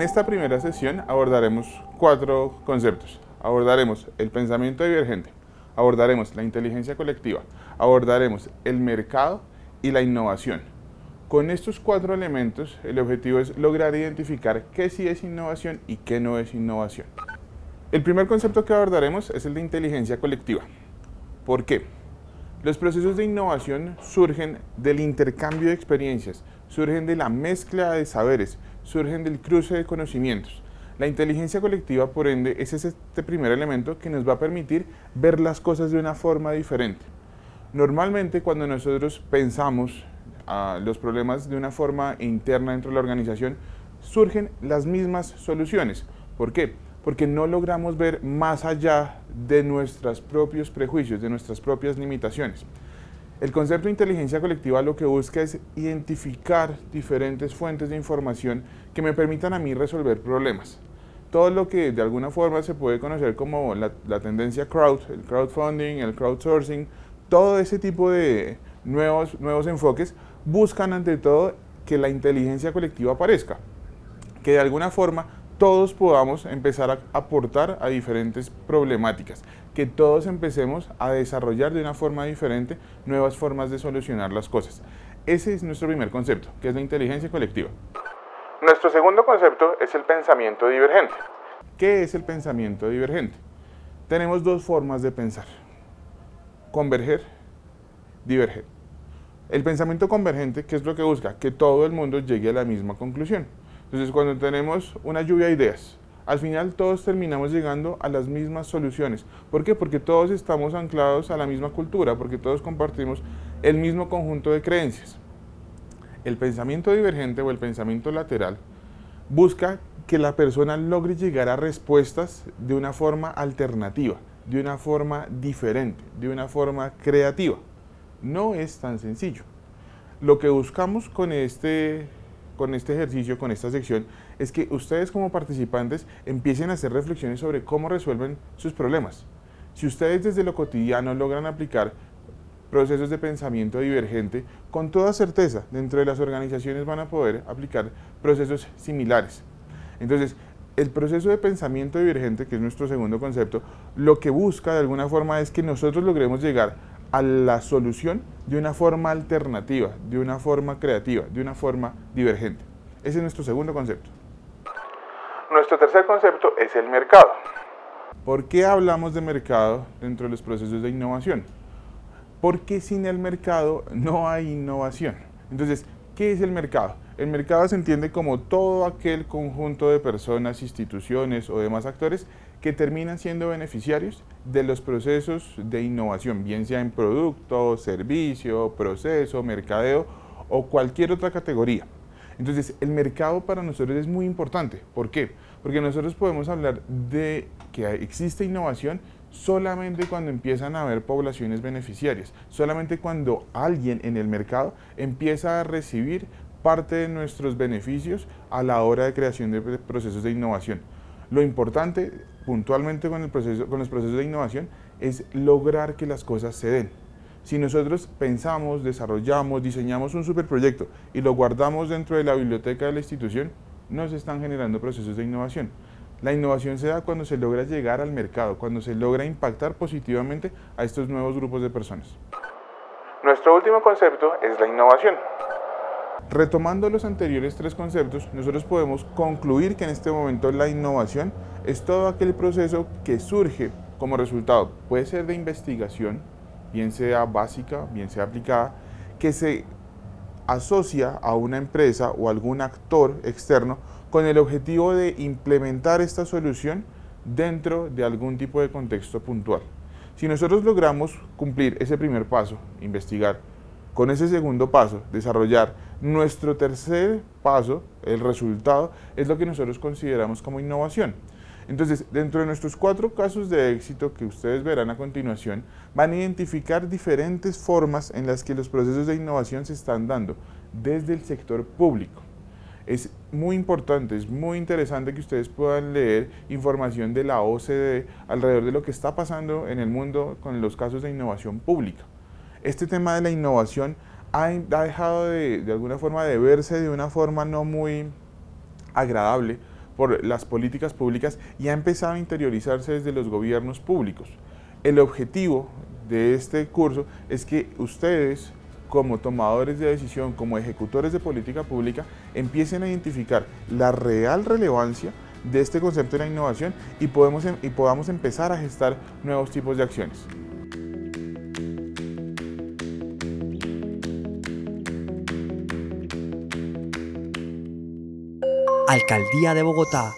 esta primera sesión abordaremos cuatro conceptos. Abordaremos el pensamiento divergente, abordaremos la inteligencia colectiva, abordaremos el mercado y la innovación. Con estos cuatro elementos, el objetivo es lograr identificar qué sí es innovación y qué no es innovación. El primer concepto que abordaremos es el de inteligencia colectiva. ¿Por qué? Los procesos de innovación surgen del intercambio de experiencias, surgen de la mezcla de saberes, surgen del cruce de conocimientos. La inteligencia colectiva, por ende, es este primer elemento que nos va a permitir ver las cosas de una forma diferente. Normalmente cuando nosotros pensamos a los problemas de una forma interna dentro de la organización, surgen las mismas soluciones. ¿Por qué? Porque no logramos ver más allá de nuestros propios prejuicios, de nuestras propias limitaciones. El concepto de inteligencia colectiva lo que busca es identificar diferentes fuentes de información que me permitan a mí resolver problemas. Todo lo que de alguna forma se puede conocer como la, la tendencia crowd, el crowdfunding, el crowdsourcing, todo ese tipo de nuevos, nuevos enfoques buscan ante todo que la inteligencia colectiva aparezca, que de alguna forma todos podamos empezar a aportar a diferentes problemáticas, que todos empecemos a desarrollar de una forma diferente nuevas formas de solucionar las cosas. Ese es nuestro primer concepto, que es la inteligencia colectiva. Nuestro segundo concepto es el pensamiento divergente. ¿Qué es el pensamiento divergente? Tenemos dos formas de pensar converger, diverger. El pensamiento convergente, ¿qué es lo que busca? Que todo el mundo llegue a la misma conclusión. Entonces, cuando tenemos una lluvia de ideas, al final todos terminamos llegando a las mismas soluciones. ¿Por qué? Porque todos estamos anclados a la misma cultura, porque todos compartimos el mismo conjunto de creencias. El pensamiento divergente o el pensamiento lateral busca que la persona logre llegar a respuestas de una forma alternativa de una forma diferente, de una forma creativa. No es tan sencillo. Lo que buscamos con este, con este ejercicio, con esta sección, es que ustedes como participantes empiecen a hacer reflexiones sobre cómo resuelven sus problemas. Si ustedes desde lo cotidiano logran aplicar procesos de pensamiento divergente, con toda certeza dentro de las organizaciones van a poder aplicar procesos similares. Entonces, el proceso de pensamiento divergente, que es nuestro segundo concepto, lo que busca de alguna forma es que nosotros logremos llegar a la solución de una forma alternativa, de una forma creativa, de una forma divergente. Ese es nuestro segundo concepto. Nuestro tercer concepto es el mercado. ¿Por qué hablamos de mercado dentro de los procesos de innovación? Porque sin el mercado no hay innovación. Entonces, ¿qué es el mercado? El mercado se entiende como todo aquel conjunto de personas, instituciones o demás actores que terminan siendo beneficiarios de los procesos de innovación, bien sea en producto, servicio, proceso, mercadeo o cualquier otra categoría. Entonces, el mercado para nosotros es muy importante. ¿Por qué? Porque nosotros podemos hablar de que existe innovación solamente cuando empiezan a haber poblaciones beneficiarias, solamente cuando alguien en el mercado empieza a recibir parte de nuestros beneficios a la hora de creación de procesos de innovación. Lo importante puntualmente con, el proceso, con los procesos de innovación es lograr que las cosas se den. Si nosotros pensamos, desarrollamos, diseñamos un superproyecto y lo guardamos dentro de la biblioteca de la institución, no se están generando procesos de innovación. La innovación se da cuando se logra llegar al mercado, cuando se logra impactar positivamente a estos nuevos grupos de personas. Nuestro último concepto es la innovación. Retomando los anteriores tres conceptos, nosotros podemos concluir que en este momento la innovación es todo aquel proceso que surge como resultado, puede ser de investigación, bien sea básica, bien sea aplicada, que se asocia a una empresa o algún actor externo con el objetivo de implementar esta solución dentro de algún tipo de contexto puntual. Si nosotros logramos cumplir ese primer paso, investigar, con ese segundo paso, desarrollar nuestro tercer paso, el resultado, es lo que nosotros consideramos como innovación. Entonces, dentro de nuestros cuatro casos de éxito que ustedes verán a continuación, van a identificar diferentes formas en las que los procesos de innovación se están dando desde el sector público. Es muy importante, es muy interesante que ustedes puedan leer información de la OCDE alrededor de lo que está pasando en el mundo con los casos de innovación pública este tema de la innovación ha, dejado de, alguna forma de verse de una forma no muy agradable por las políticas públicas y ha empezado a interiorizarse desde los gobiernos públicos. El objetivo de este curso es que ustedes como tomadores de decisión, como ejecutores de política pública, empiecen a identificar la real relevancia de este concepto de la innovación y, em, y podamos empezar a gestar nuevos tipos de acciones. Alcaldía de Bogotá